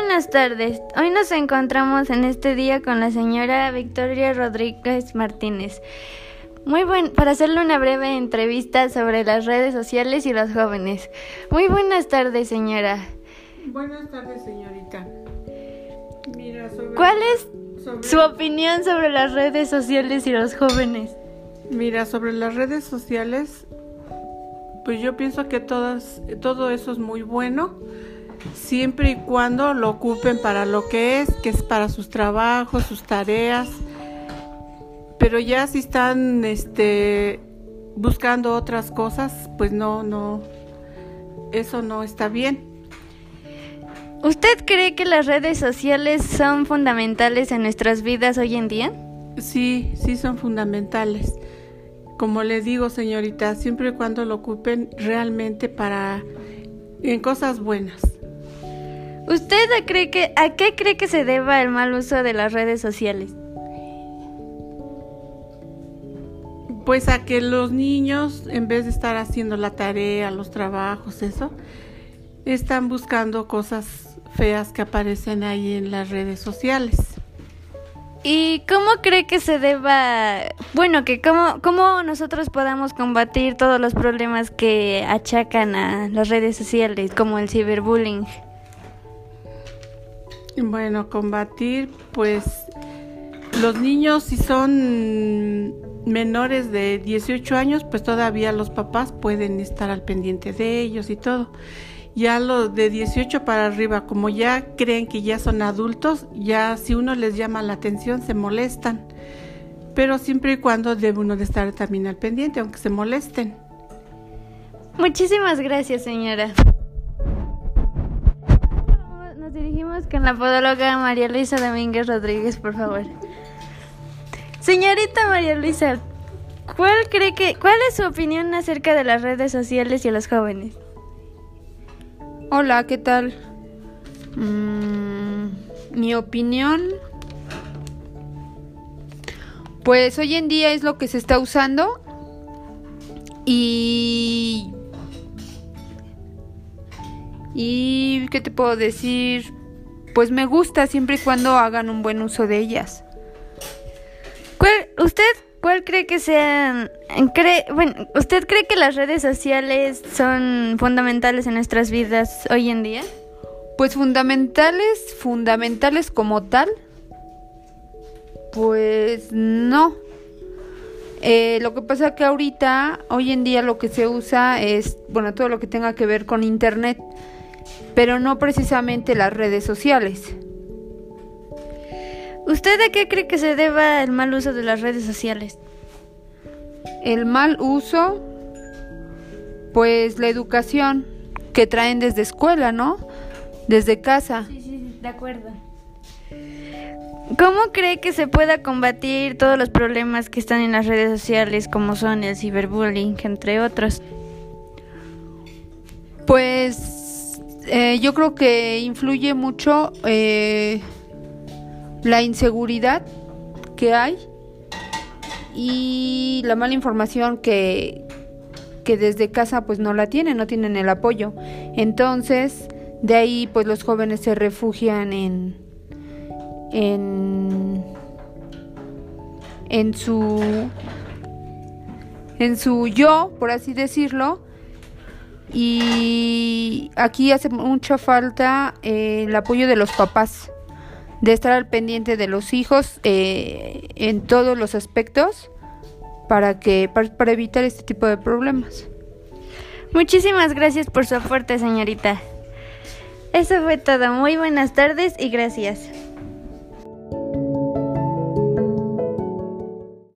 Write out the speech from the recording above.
buenas tardes. Hoy nos encontramos en este día con la señora Victoria Rodríguez Martínez. Muy buen para hacerle una breve entrevista sobre las redes sociales y los jóvenes. Muy buenas tardes, señora. Buenas tardes, señorita. Mira, sobre, ¿Cuál es su opinión sobre las redes sociales y los jóvenes? Mira, sobre las redes sociales, pues yo pienso que todas, todo eso es muy bueno siempre y cuando lo ocupen para lo que es, que es para sus trabajos, sus tareas. Pero ya si están este buscando otras cosas, pues no no eso no está bien. ¿Usted cree que las redes sociales son fundamentales en nuestras vidas hoy en día? Sí, sí son fundamentales. Como le digo, señorita, siempre y cuando lo ocupen realmente para en cosas buenas. ¿Usted cree que, a qué cree que se deba el mal uso de las redes sociales? Pues a que los niños, en vez de estar haciendo la tarea, los trabajos, eso, están buscando cosas feas que aparecen ahí en las redes sociales. ¿Y cómo cree que se deba, bueno, que cómo, cómo nosotros podamos combatir todos los problemas que achacan a las redes sociales, como el ciberbullying? Bueno, combatir, pues los niños si son menores de 18 años, pues todavía los papás pueden estar al pendiente de ellos y todo. Ya los de 18 para arriba, como ya creen que ya son adultos, ya si uno les llama la atención se molestan. Pero siempre y cuando debe uno de estar también al pendiente, aunque se molesten. Muchísimas gracias, señora dirigimos con la podóloga María Luisa Domínguez Rodríguez, por favor. Señorita María Luisa, ¿cuál cree que cuál es su opinión acerca de las redes sociales y los jóvenes? Hola, ¿qué tal? Mm, mi opinión pues hoy en día es lo que se está usando y y qué te puedo decir pues me gusta siempre y cuando hagan un buen uso de ellas. ¿Usted cuál cree que sean? ¿usted cree que las redes sociales son fundamentales en nuestras vidas hoy en día? Pues fundamentales, fundamentales como tal. Pues no. Eh, lo que pasa que ahorita, hoy en día lo que se usa es, bueno, todo lo que tenga que ver con Internet pero no precisamente las redes sociales. ¿Usted a qué cree que se deba el mal uso de las redes sociales? El mal uso, pues la educación que traen desde escuela, ¿no? Desde casa. Sí, sí, de acuerdo. ¿Cómo cree que se pueda combatir todos los problemas que están en las redes sociales, como son el ciberbullying, entre otros? Pues eh, yo creo que influye mucho eh, la inseguridad que hay y la mala información que, que desde casa pues no la tienen, no tienen el apoyo. Entonces, de ahí pues los jóvenes se refugian en en en su en su yo, por así decirlo, y aquí hace mucha falta eh, el apoyo de los papás, de estar al pendiente de los hijos eh, en todos los aspectos para que para, evitar este tipo de problemas. Muchísimas gracias por su aporte, señorita. Eso fue todo. Muy buenas tardes y gracias.